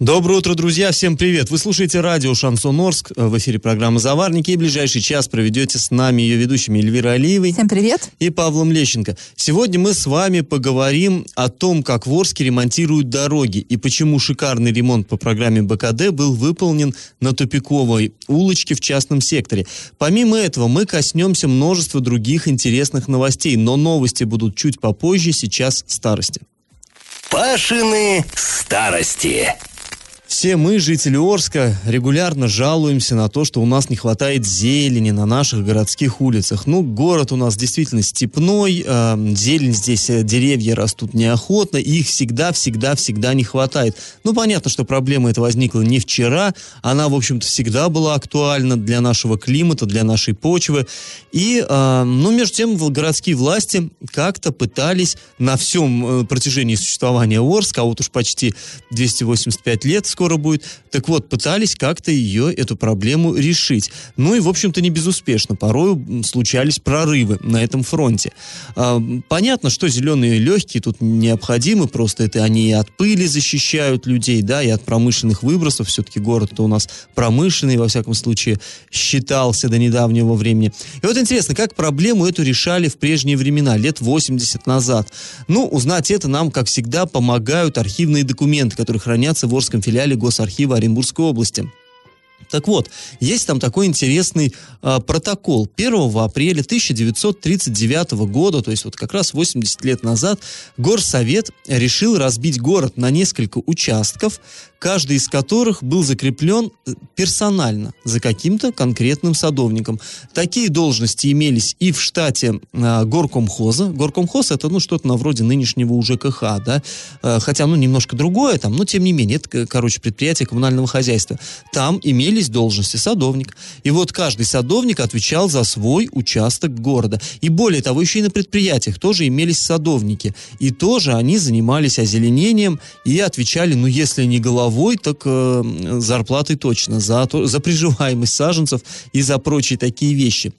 Доброе утро, друзья! Всем привет! Вы слушаете радио «Шансон Орск». В эфире программы «Заварники». И ближайший час проведете с нами ее ведущими Эльвира Алиевой. Всем привет! И Павлом Лещенко. Сегодня мы с вами поговорим о том, как в Орске ремонтируют дороги и почему шикарный ремонт по программе БКД был выполнен на тупиковой улочке в частном секторе. Помимо этого, мы коснемся множества других интересных новостей, но новости будут чуть попозже, сейчас старости. Пашины старости. Все мы, жители Орска, регулярно жалуемся на то, что у нас не хватает зелени на наших городских улицах. Ну, город у нас действительно степной, э, зелень здесь, э, деревья растут неохотно, их всегда-всегда-всегда не хватает. Ну, понятно, что проблема эта возникла не вчера, она, в общем-то, всегда была актуальна для нашего климата, для нашей почвы. И, э, ну, между тем, городские власти как-то пытались на всем э, протяжении существования Орска, а вот уж почти 285 лет скоро будет. Так вот, пытались как-то ее, эту проблему решить. Ну и, в общем-то, не безуспешно. Порой случались прорывы на этом фронте. А, понятно, что зеленые легкие тут необходимы, просто это они и от пыли защищают людей, да, и от промышленных выбросов. Все-таки город-то у нас промышленный, во всяком случае, считался до недавнего времени. И вот интересно, как проблему эту решали в прежние времена, лет 80 назад? Ну, узнать это нам, как всегда, помогают архивные документы, которые хранятся в Орском филиале филиале Госархива Оренбургской области. Так вот, есть там такой интересный э, протокол. 1 апреля 1939 года, то есть вот как раз 80 лет назад, Горсовет решил разбить город на несколько участков, каждый из которых был закреплен э, персонально за каким-то конкретным садовником. Такие должности имелись и в штате э, горкомхоза. Горкомхоз это ну что-то на вроде нынешнего УЖКХ, да, э, хотя ну немножко другое там, но тем не менее это, короче, предприятие коммунального хозяйства. Там имелись должности садовник. И вот каждый садовник отвечал за свой участок города. И более того, еще и на предприятиях тоже имелись садовники. И тоже они занимались озеленением и отвечали, ну если не головой, так э, зарплатой точно, за, за приживаемость саженцев и за прочие такие вещи.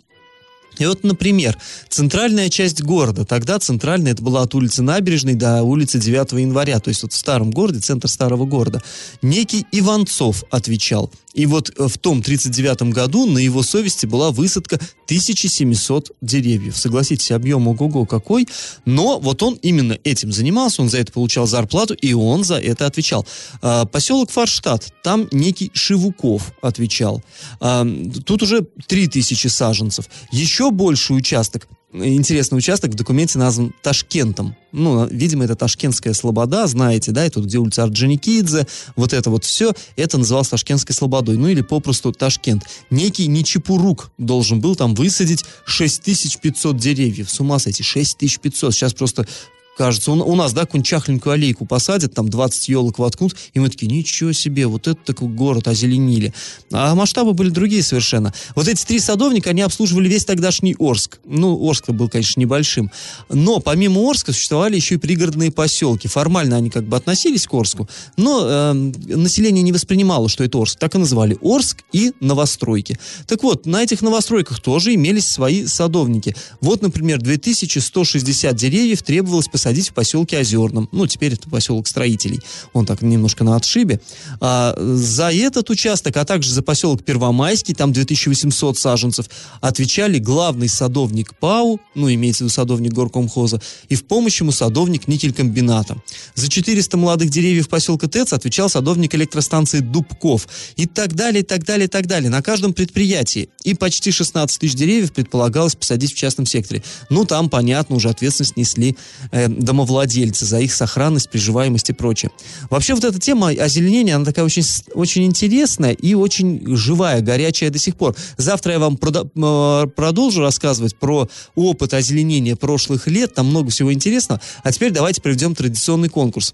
И вот, например, центральная часть города. Тогда центральная, это была от улицы Набережной до улицы 9 января. То есть вот в старом городе, центр старого города. Некий Иванцов отвечал. И вот э, в том 39 году на его совести была высадка 1700 деревьев. Согласитесь, объем ого-го какой. Но вот он именно этим занимался, он за это получал зарплату, и он за это отвечал. А, поселок Фарштадт, там некий Шивуков отвечал. А, тут уже 3000 саженцев. Еще еще больший участок, интересный участок в документе назван Ташкентом. Ну, видимо, это Ташкентская Слобода, знаете, да, и тут, где улица Орджоникидзе, вот это вот все, это называлось Ташкентской Слободой, ну или попросту Ташкент. Некий Нечепурук должен был там высадить 6500 деревьев. С ума сойти, 6500. Сейчас просто кажется. У, у нас, да, какую-нибудь чахленькую аллейку посадят, там 20 елок воткнут, и мы такие, ничего себе, вот это такой город озеленили. А масштабы были другие совершенно. Вот эти три садовника, они обслуживали весь тогдашний Орск. Ну, Орск был, конечно, небольшим. Но помимо Орска существовали еще и пригородные поселки. Формально они как бы относились к Орску, но э, население не воспринимало, что это Орск. Так и называли Орск и новостройки. Так вот, на этих новостройках тоже имелись свои садовники. Вот, например, 2160 деревьев требовалось посадить посадить в поселке Озерном. Ну, теперь это поселок строителей. Он так немножко на отшибе. А, за этот участок, а также за поселок Первомайский, там 2800 саженцев, отвечали главный садовник ПАУ, ну, имеется в виду садовник горкомхоза, и в помощь ему садовник никелькомбината. За 400 молодых деревьев поселка ТЭЦ отвечал садовник электростанции Дубков. И так далее, и так далее, и так далее. На каждом предприятии. И почти 16 тысяч деревьев предполагалось посадить в частном секторе. Ну, там, понятно, уже ответственность несли э, домовладельцы, за их сохранность, приживаемость и прочее. Вообще вот эта тема озеленения, она такая очень, очень интересная и очень живая, горячая до сих пор. Завтра я вам э, продолжу рассказывать про опыт озеленения прошлых лет, там много всего интересного. А теперь давайте проведем традиционный конкурс.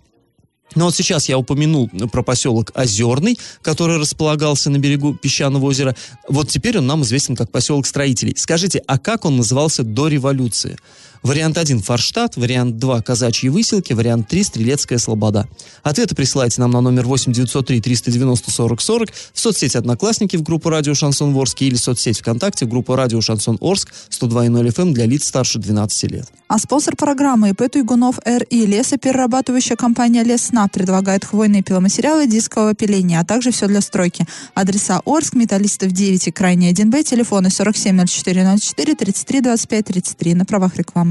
Но вот сейчас я упомянул про поселок Озерный, который располагался на берегу песчаного озера. Вот теперь он нам известен как поселок строителей. Скажите, а как он назывался до революции? Вариант 1 – Форштадт, вариант 2 – Казачьи выселки, вариант 3 – Стрелецкая слобода. Ответы присылайте нам на номер 8 903 390 40 40 в соцсети «Одноклассники» в группу «Радио Шансон Орск» или соцсеть ВКонтакте в группу «Радио Шансон Орск» 102.0 FM эм для лиц старше 12 лет. А спонсор программы ИП Туйгунов РИ лесоперерабатывающая компания Леснап предлагает хвойные пиломатериалы дискового пиления, а также все для стройки. Адреса Орск, Металлистов 9 и Крайний 1Б, телефоны 470404 33 25 33 на правах рекламы.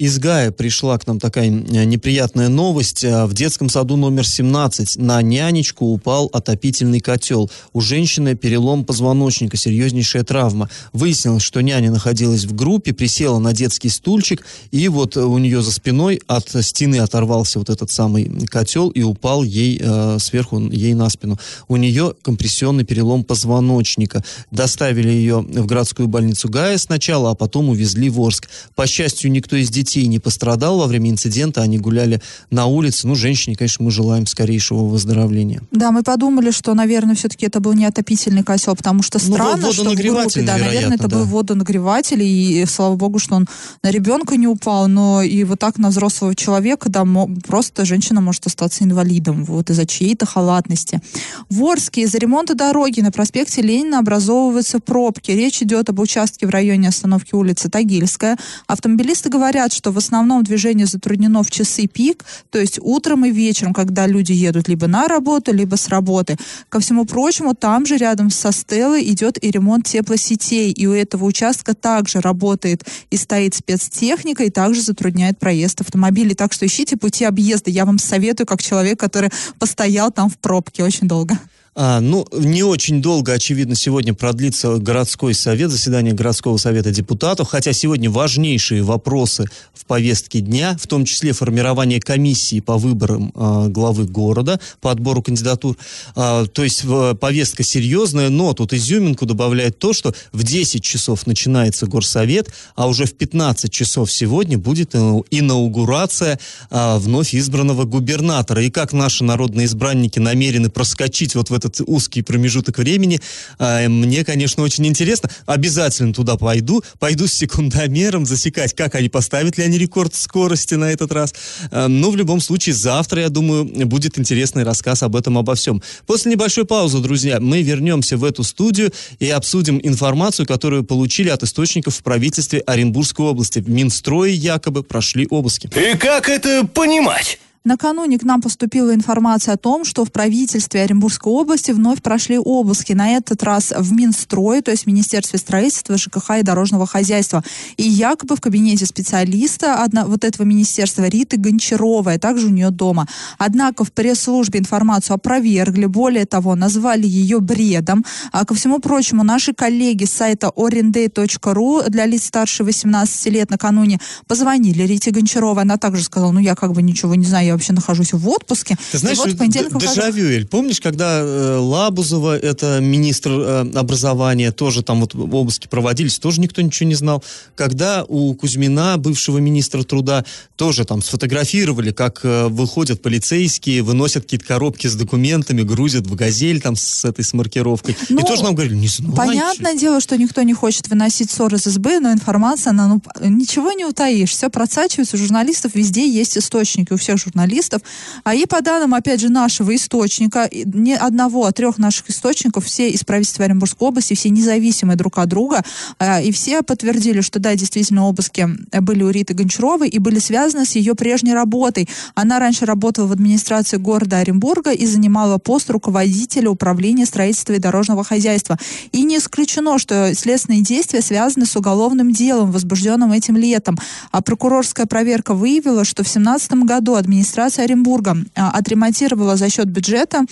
Из Гая пришла к нам такая э, неприятная новость. Э, в детском саду номер 17 на нянечку упал отопительный котел. У женщины перелом позвоночника, серьезнейшая травма. Выяснилось, что няня находилась в группе, присела на детский стульчик, и вот у нее за спиной от стены оторвался вот этот самый котел и упал ей э, сверху, ей на спину. У нее компрессионный перелом позвоночника. Доставили ее в городскую больницу Гая сначала, а потом увезли в Орск. По счастью, никто из детей детей не пострадал во время инцидента, они гуляли на улице. Ну, женщине, конечно, мы желаем скорейшего выздоровления. Да, мы подумали, что, наверное, все-таки это был не отопительный котел, потому что ну, странно, ну, что в группе, да, наверное, это да. был водонагреватель, и слава богу, что он на ребенка не упал, но и вот так на взрослого человека, да, просто женщина может остаться инвалидом, вот из-за чьей-то халатности. В Орске из-за ремонта дороги на проспекте Ленина образовываются пробки. Речь идет об участке в районе остановки улицы Тагильская. Автомобилисты говорят, что в основном движение затруднено в часы пик, то есть утром и вечером, когда люди едут либо на работу, либо с работы. Ко всему прочему, там же рядом со Стеллой идет и ремонт теплосетей, и у этого участка также работает и стоит спецтехника, и также затрудняет проезд автомобилей. Так что ищите пути объезда. Я вам советую, как человек, который постоял там в пробке очень долго. А, ну, не очень долго, очевидно, сегодня продлится городской совет, заседание городского совета депутатов, хотя сегодня важнейшие вопросы в повестке дня, в том числе формирование комиссии по выборам а, главы города, по отбору кандидатур. А, то есть в, повестка серьезная, но тут изюминку добавляет то, что в 10 часов начинается горсовет, а уже в 15 часов сегодня будет инаугурация а, вновь избранного губернатора. И как наши народные избранники намерены проскочить вот в этот узкий промежуток времени. А, мне, конечно, очень интересно. Обязательно туда пойду. Пойду с секундомером засекать, как они поставят ли они рекорд скорости на этот раз. А, но в любом случае завтра, я думаю, будет интересный рассказ об этом, обо всем. После небольшой паузы, друзья, мы вернемся в эту студию и обсудим информацию, которую получили от источников в правительстве Оренбургской области. В Минстрое якобы прошли обыски. И как это понимать? Накануне к нам поступила информация о том, что в правительстве Оренбургской области вновь прошли обыски. На этот раз в Минстрое, то есть в Министерстве строительства, ЖКХ и дорожного хозяйства. И якобы в кабинете специалиста одна, вот этого министерства Риты Гончаровой, а также у нее дома. Однако в пресс-службе информацию опровергли, более того, назвали ее бредом. А ко всему прочему, наши коллеги с сайта orenday.ru для лиц старше 18 лет накануне позвонили Рите Гончаровой. Она также сказала, ну я как бы ничего не знаю, я вообще нахожусь в отпуске. Ты знаешь, вот дежавю, помнишь, когда э, Лабузова, это министр э, образования, тоже там вот обыски проводились, тоже никто ничего не знал. Когда у Кузьмина, бывшего министра труда, тоже там сфотографировали, как э, выходят полицейские, выносят какие-то коробки с документами, грузят в газель там с этой с маркировкой. Ну, И тоже нам говорили, не знаю. Понятное дело, что никто не хочет выносить ссор из СБ, но информация, она, ну, ничего не утаишь. Все просачивается, у журналистов везде есть источники, у всех журналистов журналистов. А и по данным, опять же, нашего источника, не одного, а трех наших источников, все из правительства Оренбургской области, все независимые друг от друга, а, и все подтвердили, что да, действительно, обыски были у Риты Гончаровой и были связаны с ее прежней работой. Она раньше работала в администрации города Оренбурга и занимала пост руководителя управления строительства и дорожного хозяйства. И не исключено, что следственные действия связаны с уголовным делом, возбужденным этим летом. А прокурорская проверка выявила, что в 2017 году администрация администрация Оренбурга а, отремонтировала за счет бюджета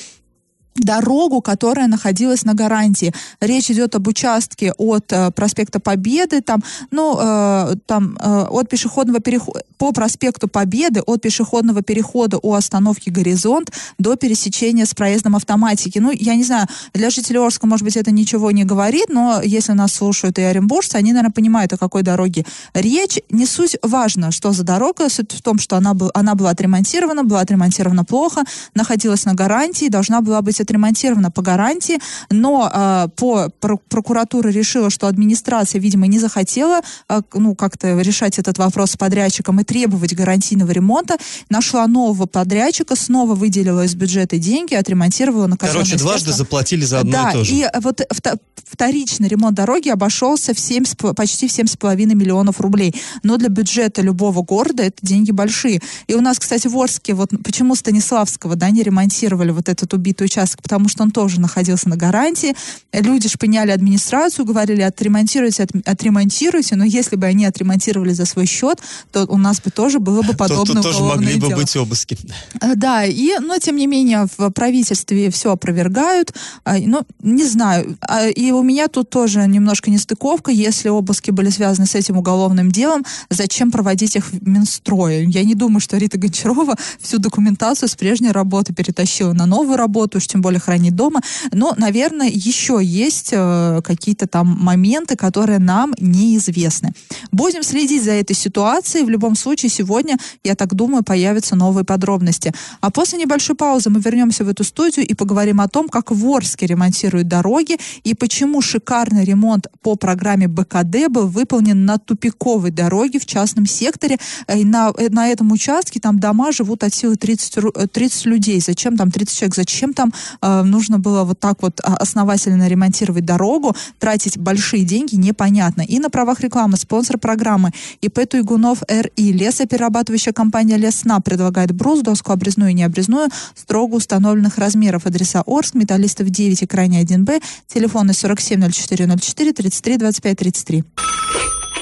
дорогу, которая находилась на гарантии. Речь идет об участке от э, проспекта Победы, там, ну, э, там, э, от пешеходного перехода, по проспекту Победы, от пешеходного перехода у остановки Горизонт до пересечения с проездом автоматики. Ну, я не знаю, для жителей Орска, может быть, это ничего не говорит, но если нас слушают и оренбуржцы, они, наверное, понимают, о какой дороге речь. Не суть важно, что за дорога, суть в том, что она, она была отремонтирована, была отремонтирована плохо, находилась на гарантии, должна была быть отремонтирована по гарантии, но э, по прокуратура решила, что администрация, видимо, не захотела э, ну, как-то решать этот вопрос с подрядчиком и требовать гарантийного ремонта, нашла нового подрядчика, снова выделила из бюджета деньги, отремонтировала на Короче, дважды заплатили за одно да, и то же. и вот вторичный ремонт дороги обошелся в 7, почти в 7,5 миллионов рублей. Но для бюджета любого города это деньги большие. И у нас, кстати, в Орске, вот почему Станиславского, да, не ремонтировали вот этот убитый участок, потому что он тоже находился на гарантии. Люди шпыняли администрацию, говорили, отремонтируйте, от, отремонтируйте, но если бы они отремонтировали за свой счет, то у нас бы тоже было бы подобное Тут тоже могли бы быть обыски. Э, да, и, но тем не менее в правительстве все опровергают. А, ну, не знаю. А, и у меня тут тоже немножко нестыковка. Если обыски были связаны с этим уголовным делом, зачем проводить их в Минстрое? Я не думаю, что Рита Гончарова всю документацию с прежней работы перетащила на новую работу, уж тем более хранить дома. Но, наверное, еще есть э, какие-то там моменты, которые нам неизвестны. Будем следить за этой ситуацией. В любом случае, сегодня, я так думаю, появятся новые подробности. А после небольшой паузы мы вернемся в эту студию и поговорим о том, как в Орске ремонтируют дороги и почему шикарный ремонт по программе БКД был выполнен на тупиковой дороге в частном секторе. Э, и на, э, на этом участке там дома живут от силы 30, 30 э, людей. Зачем там 30 человек? Зачем там э, нужно было вот так вот а, основательно ремонтировать дорогу, тратить большие деньги, непонятно. И на правах рекламы спонсор программы ИП Туйгунов РИ. Лесоперерабатывающая компания Лесна предлагает брус, доску обрезную и необрезную строго установленных размеров. Адреса Орск, Металлистов 9 и крайне 1Б. Телефоны 470404 33 25 33.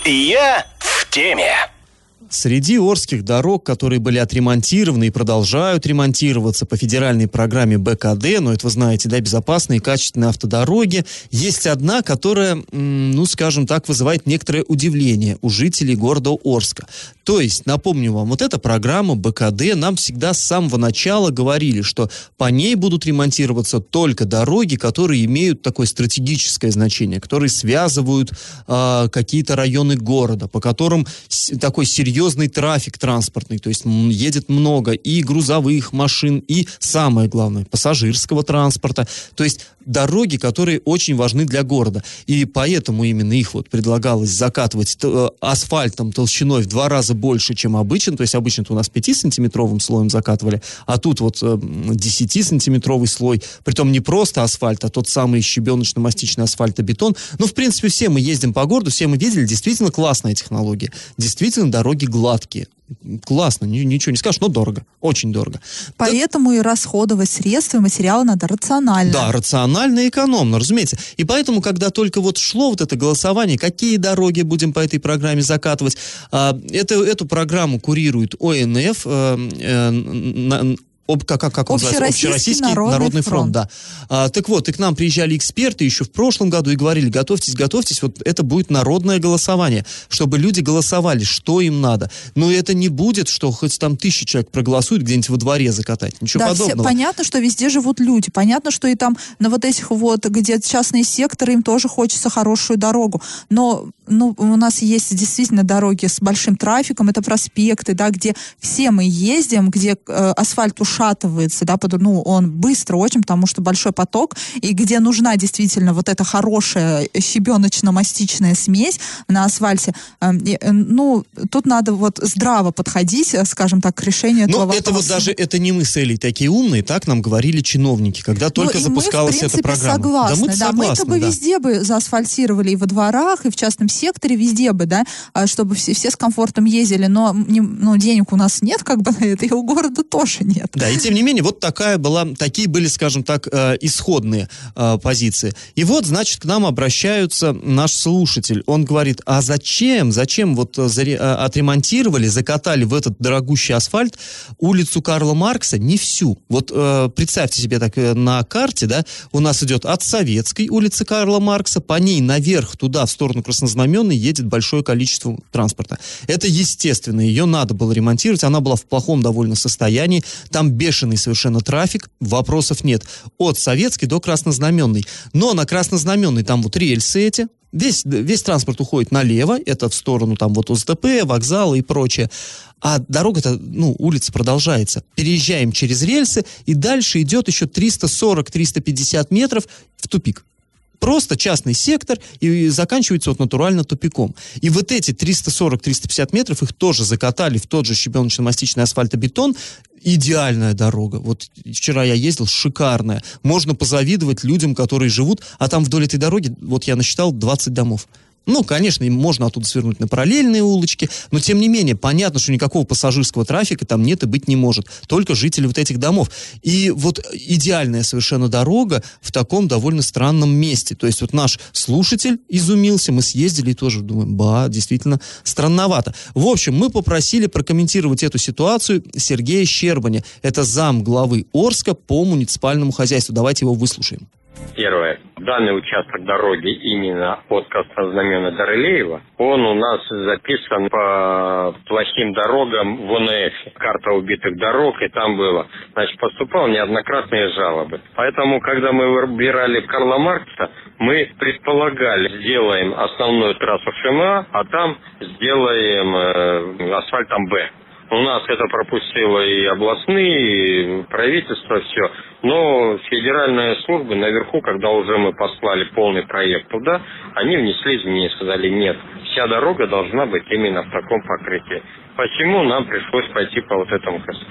Я в теме. Среди Орских дорог, которые были отремонтированы и продолжают ремонтироваться по федеральной программе БКД, но это вы знаете, да, безопасные и качественные автодороги, есть одна, которая, ну, скажем так, вызывает некоторое удивление у жителей города Орска. То есть, напомню вам, вот эта программа БКД нам всегда с самого начала говорили, что по ней будут ремонтироваться только дороги, которые имеют такое стратегическое значение, которые связывают э, какие-то районы города, по которым такой серьезный трафик транспортный, то есть едет много и грузовых машин, и самое главное, пассажирского транспорта. То есть дороги, которые очень важны для города. И поэтому именно их вот предлагалось закатывать э, асфальтом толщиной в два раза больше, чем обычно. То есть обычно-то у нас 5-сантиметровым слоем закатывали, а тут вот 10-сантиметровый э, слой. Притом не просто асфальт, а тот самый щебеночно-мастичный асфальтобетон. Ну, в принципе, все мы ездим по городу, все мы видели, действительно классная технология. Действительно, дороги гладкие классно, ничего не скажешь, но дорого, очень дорого. Поэтому так, и расходовать средства и материалы надо рационально. Да, рационально и экономно, разумеется. И поэтому, когда только вот шло вот это голосование, какие дороги будем по этой программе закатывать, а, это, эту программу курирует ОНФ, э, э, об, как, как, как он называется? Общероссийский народный, народный фронт. фронт, да. А, так вот, и к нам приезжали эксперты еще в прошлом году и говорили, готовьтесь, готовьтесь, вот это будет народное голосование, чтобы люди голосовали, что им надо. Но это не будет, что хоть там тысяча человек проголосуют где-нибудь во дворе закатать, ничего да, подобного. Все, понятно, что везде живут люди, понятно, что и там на вот этих вот, где частные секторы, им тоже хочется хорошую дорогу, но ну, у нас есть действительно дороги с большим трафиком, это проспекты, да, где все мы ездим, где э, асфальт ушатывается, да, под, ну, он быстро очень, потому что большой поток, и где нужна действительно вот эта хорошая щебеночно-мастичная смесь на асфальте, э, э, ну, тут надо вот здраво подходить, э, скажем так, к решению этого Но это вот даже, это не мы с Элей такие умные, так нам говорили чиновники, когда только ну, запускалась мы, в принципе, эта программа. Согласны, да, мы, да, согласны, мы бы да. везде бы заасфальтировали и во дворах, и в частном секторе везде бы, да, а, чтобы все, все с комфортом ездили, но не, ну, денег у нас нет как бы на это, и у города тоже нет. Да, и тем не менее, вот такая была, такие были, скажем так, э, исходные э, позиции. И вот, значит, к нам обращаются наш слушатель. Он говорит, а зачем, зачем вот э, отремонтировали, закатали в этот дорогущий асфальт улицу Карла Маркса, не всю. Вот представьте себе так на карте, да, у нас идет от Советской улицы Карла Маркса, по ней наверх туда, в сторону Краснознаменной, знаменной едет большое количество транспорта. Это естественно, ее надо было ремонтировать, она была в плохом довольно состоянии, там бешеный совершенно трафик, вопросов нет. От Советской до Краснознаменной. Но на Краснознаменной там вот рельсы эти, Весь, весь транспорт уходит налево, это в сторону там вот ОСДП, вокзала и прочее. А дорога-то, ну, улица продолжается. Переезжаем через рельсы, и дальше идет еще 340-350 метров в тупик. Просто частный сектор и заканчивается вот натурально тупиком. И вот эти 340-350 метров их тоже закатали в тот же щебеночно-мастичный асфальтобетон. Идеальная дорога. Вот вчера я ездил, шикарная. Можно позавидовать людям, которые живут, а там вдоль этой дороги, вот я насчитал 20 домов. Ну, конечно, им можно оттуда свернуть на параллельные улочки, но тем не менее, понятно, что никакого пассажирского трафика там нет и быть не может. Только жители вот этих домов. И вот идеальная совершенно дорога в таком довольно странном месте. То есть вот наш слушатель изумился, мы съездили и тоже думаем, ба, действительно странновато. В общем, мы попросили прокомментировать эту ситуацию Сергея Щербаня. Это зам главы Орска по муниципальному хозяйству. Давайте его выслушаем. Первое. Данный участок дороги именно от Краснознамены до Рылеева, он у нас записан по плохим дорогам в ОНФ. Карта убитых дорог, и там было. Значит, поступал неоднократные жалобы. Поэтому, когда мы выбирали Карла Маркса, мы предполагали, сделаем основную трассу ШМА, а там сделаем э, асфальтом Б. У нас это пропустило и областные, и правительство, все. Но федеральные службы наверху, когда уже мы послали полный проект туда, они внесли изменения, сказали, нет, вся дорога должна быть именно в таком покрытии. Почему нам пришлось пойти по вот этому косу?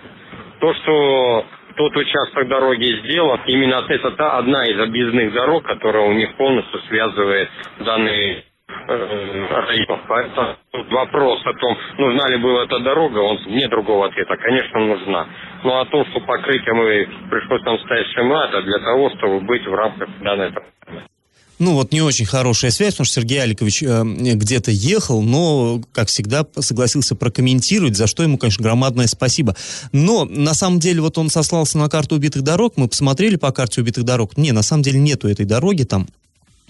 То, что тот участок дороги сделан, именно это та одна из объездных дорог, которая у них полностью связывает данный районов. Поэтому вопрос о том, нужна ли была эта дорога, он нет другого ответа. Конечно, нужна. Но о том, что покрытие мы пришлось нам ставить ШМА, это для того, чтобы быть в рамках данной программы. Ну вот не очень хорошая связь, потому что Сергей Аликович э, где-то ехал, но, как всегда, согласился прокомментировать, за что ему, конечно, громадное спасибо. Но, на самом деле, вот он сослался на карту убитых дорог, мы посмотрели по карте убитых дорог. Не, на самом деле нету этой дороги там.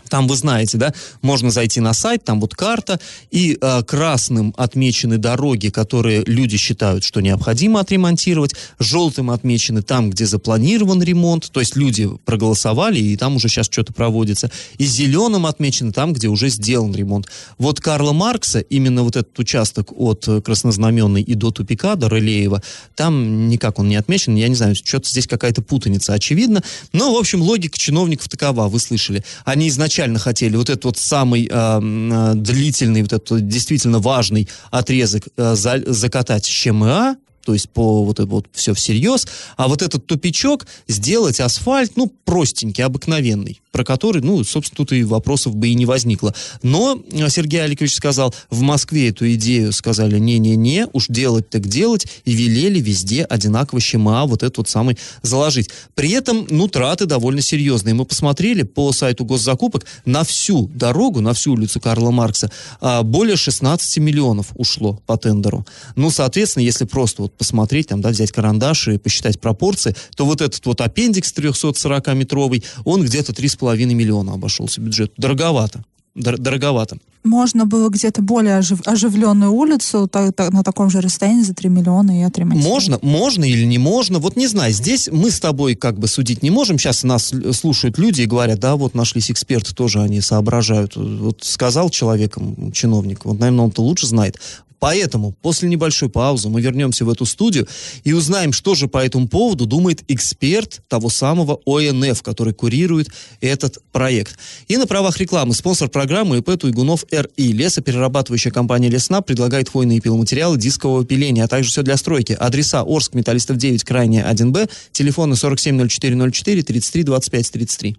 Там, вы знаете, да, можно зайти на сайт, там вот карта, и э, красным отмечены дороги, которые люди считают, что необходимо отремонтировать, желтым отмечены там, где запланирован ремонт, то есть люди проголосовали, и там уже сейчас что-то проводится, и зеленым отмечены там, где уже сделан ремонт. Вот Карла Маркса, именно вот этот участок от Краснознаменной и до тупика, до Рылеева, там никак он не отмечен, я не знаю, что-то здесь какая-то путаница, очевидно, но, в общем, логика чиновников такова, вы слышали. Они изначально изначально хотели вот этот вот самый э, длительный, вот этот действительно важный отрезок э, за, закатать с ЧМА, то есть по вот это вот все всерьез, а вот этот тупичок сделать асфальт, ну, простенький, обыкновенный про который, ну, собственно, тут и вопросов бы и не возникло. Но э, Сергей Аликович сказал, в Москве эту идею сказали, не-не-не, уж делать так делать, и велели везде одинаково ЩМА вот этот вот самый заложить. При этом, ну, траты довольно серьезные. Мы посмотрели по сайту госзакупок на всю дорогу, на всю улицу Карла Маркса, а, более 16 миллионов ушло по тендеру. Ну, соответственно, если просто вот посмотреть, там, да, взять карандаш и посчитать пропорции, то вот этот вот аппендикс 340-метровый, он где-то 3,5 половиной миллиона обошелся бюджет. Дороговато. Дор- дороговато. Можно было где-то более ожив, оживленную улицу так, так, на таком же расстоянии за 3 миллиона и отремонтировать. Можно, можно или не можно, вот не знаю. Здесь мы с тобой как бы судить не можем. Сейчас нас слушают люди и говорят, да, вот нашлись эксперты, тоже они соображают. Вот сказал человеком, чиновник, вот, наверное, он-то лучше знает. Поэтому после небольшой паузы мы вернемся в эту студию и узнаем, что же по этому поводу думает эксперт того самого ОНФ, который курирует этот проект. И на правах рекламы спонсор программы ИП Туйгунов РИ. Лесоперерабатывающая компания Лесна предлагает хвойные пиломатериалы дискового пиления, а также все для стройки. Адреса Орск, Металлистов 9, Крайняя 1Б, телефоны 470404 33 25 33.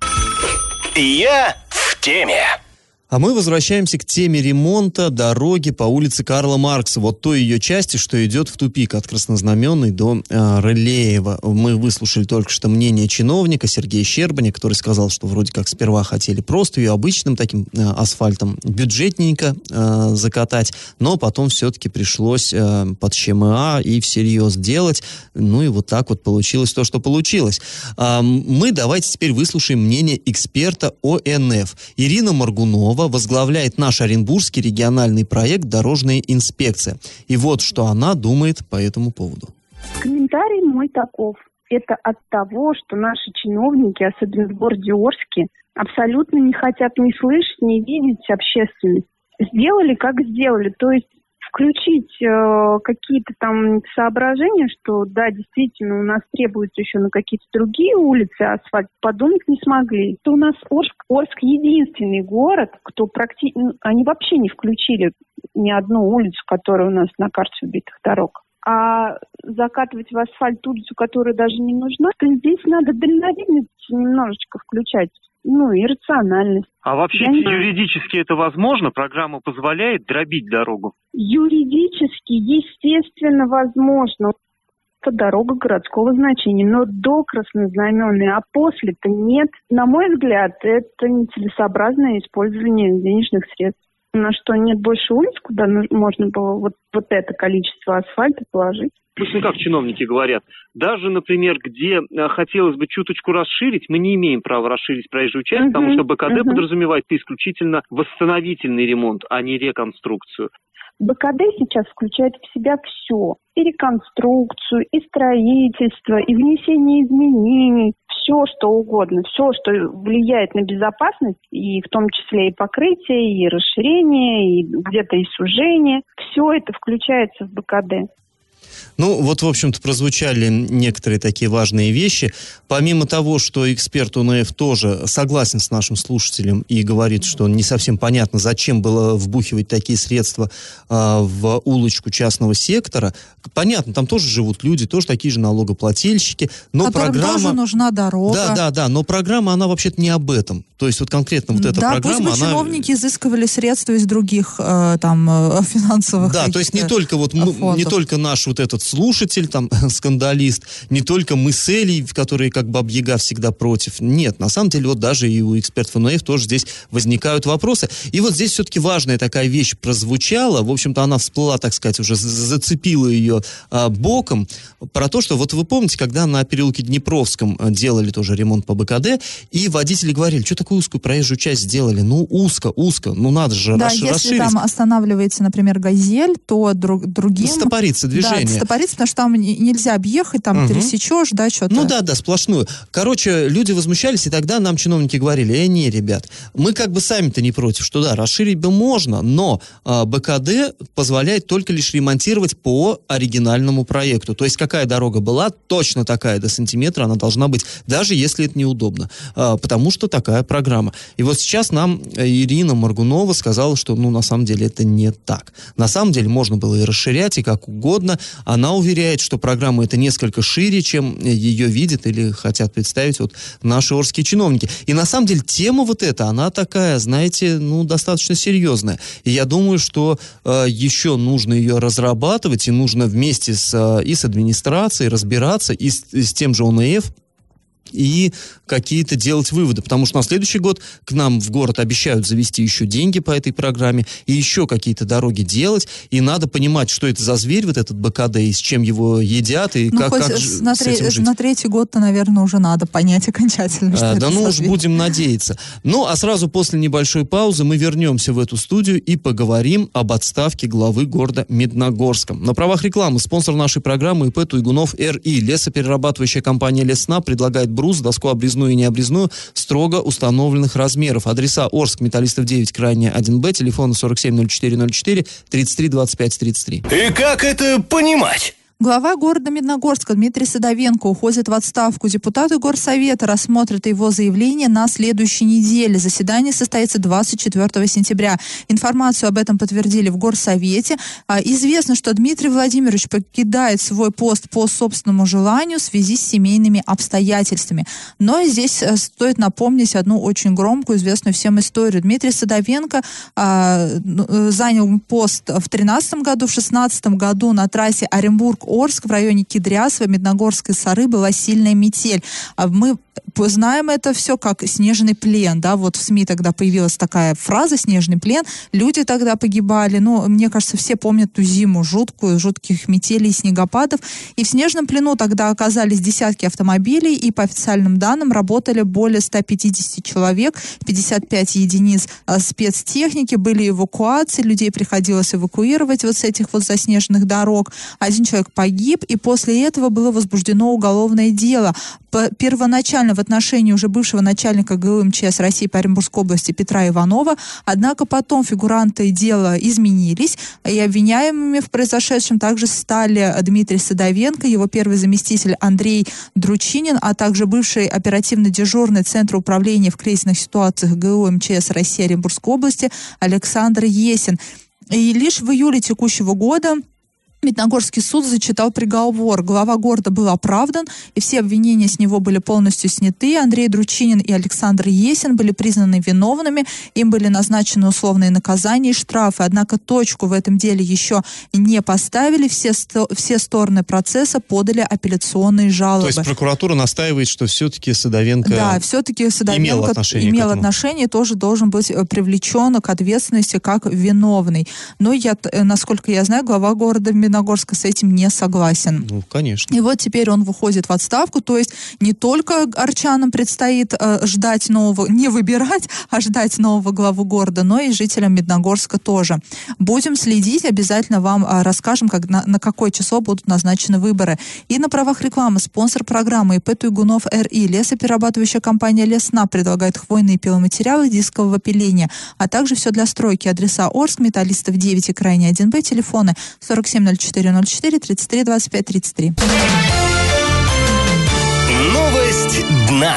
Я в теме. А мы возвращаемся к теме ремонта дороги по улице Карла Маркса, вот той ее части, что идет в тупик от Краснознаменной до э, Рылеева. Мы выслушали только что мнение чиновника Сергея Щербаня, который сказал, что вроде как сперва хотели просто ее обычным таким э, асфальтом бюджетненько э, закатать, но потом все-таки пришлось э, под ЧМА и всерьез делать. Ну и вот так вот получилось то, что получилось. Э, мы давайте теперь выслушаем мнение эксперта ОНФ. Ирина Маргунова возглавляет наш Оренбургский региональный проект «Дорожная инспекция». И вот что она думает по этому поводу. Комментарий мой таков. Это от того, что наши чиновники, особенно в городе Орске, абсолютно не хотят ни слышать, ни видеть общественность. Сделали, как сделали. То есть включить э, какие-то там соображения, что да, действительно, у нас требуется еще на какие-то другие улицы асфальт, подумать не смогли. То у нас Орск, Орск единственный город, кто практически... Они вообще не включили ни одну улицу, которая у нас на карте убитых дорог. А закатывать в асфальт улицу, которая даже не нужна, то здесь надо дальновидность немножечко включать ну, и рациональность. А вообще Я юридически это возможно? Программа позволяет дробить дорогу? Юридически, естественно, возможно. Это дорога городского значения, но до краснознаменной, а после-то нет. На мой взгляд, это нецелесообразное использование денежных средств. На что нет больше улиц, куда можно было вот, вот это количество асфальта положить допустим, как чиновники говорят, даже, например, где э, хотелось бы чуточку расширить, мы не имеем права расширить проезжую часть, uh-huh, потому что БКД uh-huh. подразумевает исключительно восстановительный ремонт, а не реконструкцию. БКД сейчас включает в себя все. И реконструкцию, и строительство, и внесение изменений. Все, что угодно. Все, что влияет на безопасность, и в том числе и покрытие, и расширение, и где-то и сужение. Все это включается в БКД. Ну, вот, в общем-то, прозвучали некоторые такие важные вещи. Помимо того, что эксперт УНФ тоже согласен с нашим слушателем и говорит, что не совсем понятно, зачем было вбухивать такие средства э, в улочку частного сектора. Понятно, там тоже живут люди, тоже такие же налогоплательщики, но Которым программа... тоже нужна дорога. Да, да, да, но программа, она вообще-то не об этом. То есть вот конкретно вот эта да, программа, пусть бы она... чиновники изыскивали средства из других э, там э, финансовых Да, то есть не только вот мы, не только наш вот этот слушатель, там, скандалист, не только мы с Элей, которые как бы Яга всегда против. Нет, на самом деле вот даже и у экспертов НОФ тоже здесь возникают вопросы. И вот здесь все-таки важная такая вещь прозвучала, в общем-то она всплыла, так сказать, уже зацепила ее а, боком, про то, что вот вы помните, когда на переулке Днепровском а, делали тоже ремонт по БКД, и водители говорили, что такую узкую проезжую часть сделали? Ну, узко, узко, ну надо же да, расш- если расширить. там останавливается, например, газель, то друг, другим... Стопорится движение. Да, стопорится, потому что там нельзя объехать, там угу. пересечешь, да, что-то. Ну да, да, сплошную. Короче, люди возмущались, и тогда нам чиновники говорили, э, не, ребят, мы как бы сами-то не против, что да, расширить бы можно, но э, БКД позволяет только лишь ремонтировать по оригинальному проекту. То есть какая дорога была, точно такая до сантиметра она должна быть, даже если это неудобно, э, потому что такая программа. И вот сейчас нам Ирина Маргунова сказала, что, ну, на самом деле это не так. На самом деле можно было и расширять, и как угодно. Она уверяет, что программа это несколько шире, чем ее видят или хотят представить вот наши орские чиновники. И на самом деле тема вот эта, она такая, знаете, ну, достаточно серьезная. И я думаю, что э, еще нужно ее разрабатывать, и нужно вместе с, э, и с администрацией разбираться, и с, и с тем же ОНФ, и какие-то делать выводы, потому что на следующий год к нам в город обещают завести еще деньги по этой программе и еще какие-то дороги делать, и надо понимать, что это за зверь, вот этот БКД, и с чем его едят, и ну, как, как на, с этим жить. на третий год-то, наверное, уже надо понять окончательно, а, что Да ну уж будем надеяться. Ну, а сразу после небольшой паузы мы вернемся в эту студию и поговорим об отставке главы города Медногорском. На правах рекламы спонсор нашей программы ИП Туйгунов РИ. Лесоперерабатывающая компания Лесна предлагает брус, доску обрезную и необрезную строго установленных размеров. Адреса Орск, Металлистов 9, крайне 1Б, телефон 470404 33 25 33. И как это понимать? Глава города Медногорска Дмитрий Садовенко уходит в отставку. Депутаты Горсовета рассмотрят его заявление на следующей неделе. Заседание состоится 24 сентября. Информацию об этом подтвердили в Горсовете. А, известно, что Дмитрий Владимирович покидает свой пост по собственному желанию в связи с семейными обстоятельствами. Но здесь э, стоит напомнить одну очень громкую, известную всем историю. Дмитрий Садовенко а, ну, э, занял пост в 2013 году, в 2016 году на трассе Оренбург Орск, в районе Кедрясова, Медногорской Сары была сильная метель. А мы знаем это все как снежный плен, да, вот в СМИ тогда появилась такая фраза «снежный плен», люди тогда погибали, ну, мне кажется, все помнят ту зиму жуткую, жутких метелей и снегопадов, и в снежном плену тогда оказались десятки автомобилей, и по официальным данным работали более 150 человек, 55 единиц а, спецтехники, были эвакуации, людей приходилось эвакуировать вот с этих вот заснеженных дорог, один человек погиб, и после этого было возбуждено уголовное дело. Первоначально в отношении уже бывшего начальника ГУ МЧС России по Оренбургской области Петра Иванова, однако потом фигуранты дела изменились, и обвиняемыми в произошедшем также стали Дмитрий Садовенко, его первый заместитель Андрей Дручинин, а также бывший оперативно дежурный Центра управления в кризисных ситуациях ГУ МЧС России Оренбургской области Александр Есин. И лишь в июле текущего года Медногорский суд зачитал приговор. Глава города был оправдан, и все обвинения с него были полностью сняты. Андрей Дручинин и Александр Есин были признаны виновными. Им были назначены условные наказания и штрафы. Однако точку в этом деле еще не поставили. Все, сто, все стороны процесса подали апелляционные жалобы. То есть прокуратура настаивает, что все-таки Садовенко Да, все-таки Садовенко имел отношение, имел отношение тоже должен быть э, привлечен к ответственности как виновный. Но я, э, насколько я знаю, глава города Медногорска с этим не согласен. Ну, конечно. И вот теперь он выходит в отставку, то есть не только арчанам предстоит э, ждать нового, не выбирать, а ждать нового главу города, но и жителям Медногорска тоже. Будем следить, обязательно вам э, расскажем, как, на, на какое число будут назначены выборы. И на правах рекламы спонсор программы ИП Туйгунов РИ, лесоперерабатывающая компания Лесна предлагает хвойные пиломатериалы дискового пиления, а также все для стройки. Адреса Орск, Металлистов 9 и крайне 1Б, телефоны 47 0404 33 25 33. Новость дна.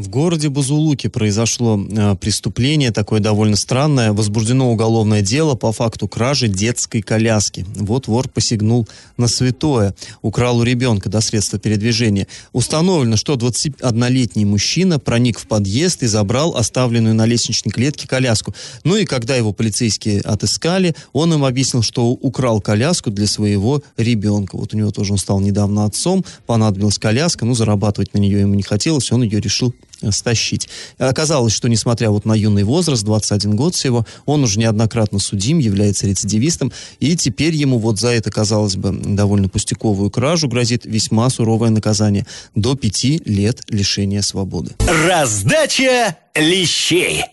В городе Бузулуке произошло э, преступление такое довольно странное. Возбуждено уголовное дело по факту кражи детской коляски. Вот вор посягнул на святое. Украл у ребенка до средства передвижения. Установлено, что 21-летний мужчина проник в подъезд и забрал оставленную на лестничной клетке коляску. Ну и когда его полицейские отыскали, он им объяснил, что украл коляску для своего ребенка. Вот у него тоже он стал недавно отцом, понадобилась коляска, ну зарабатывать на нее ему не хотелось, он ее решил стащить. Оказалось, что несмотря вот на юный возраст, 21 год всего, он уже неоднократно судим, является рецидивистом, и теперь ему вот за это, казалось бы, довольно пустяковую кражу грозит весьма суровое наказание до пяти лет лишения свободы. Раздача лещей.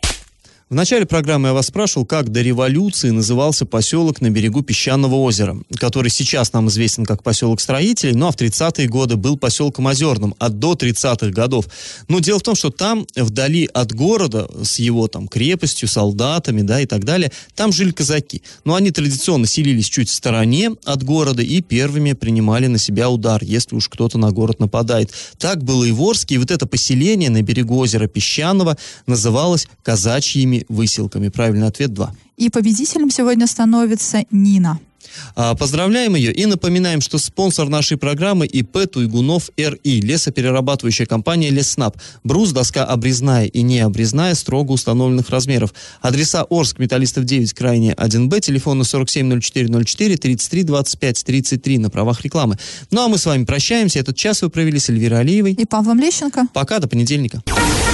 В начале программы я вас спрашивал, как до революции назывался поселок на берегу Песчаного озера, который сейчас нам известен как поселок строителей, ну а в 30-е годы был поселком Озерным, а до 30-х годов. Но дело в том, что там, вдали от города, с его там крепостью, солдатами, да, и так далее, там жили казаки. Но они традиционно селились чуть в стороне от города и первыми принимали на себя удар, если уж кто-то на город нападает. Так было и в Орске, и вот это поселение на берегу озера Песчаного называлось казачьими выселками. Правильный ответ 2. И победителем сегодня становится Нина. А, поздравляем ее и напоминаем, что спонсор нашей программы ИП Туйгунов РИ, лесоперерабатывающая компания Леснап. Брус, доска обрезная и не обрезная, строго установленных размеров. Адреса Орск, Металлистов 9, крайне 1Б, телефоны 470404 33 25 33 на правах рекламы. Ну а мы с вами прощаемся. Этот час вы провели с Эльвирой Алиевой. И Павлом Лещенко. Пока, до понедельника.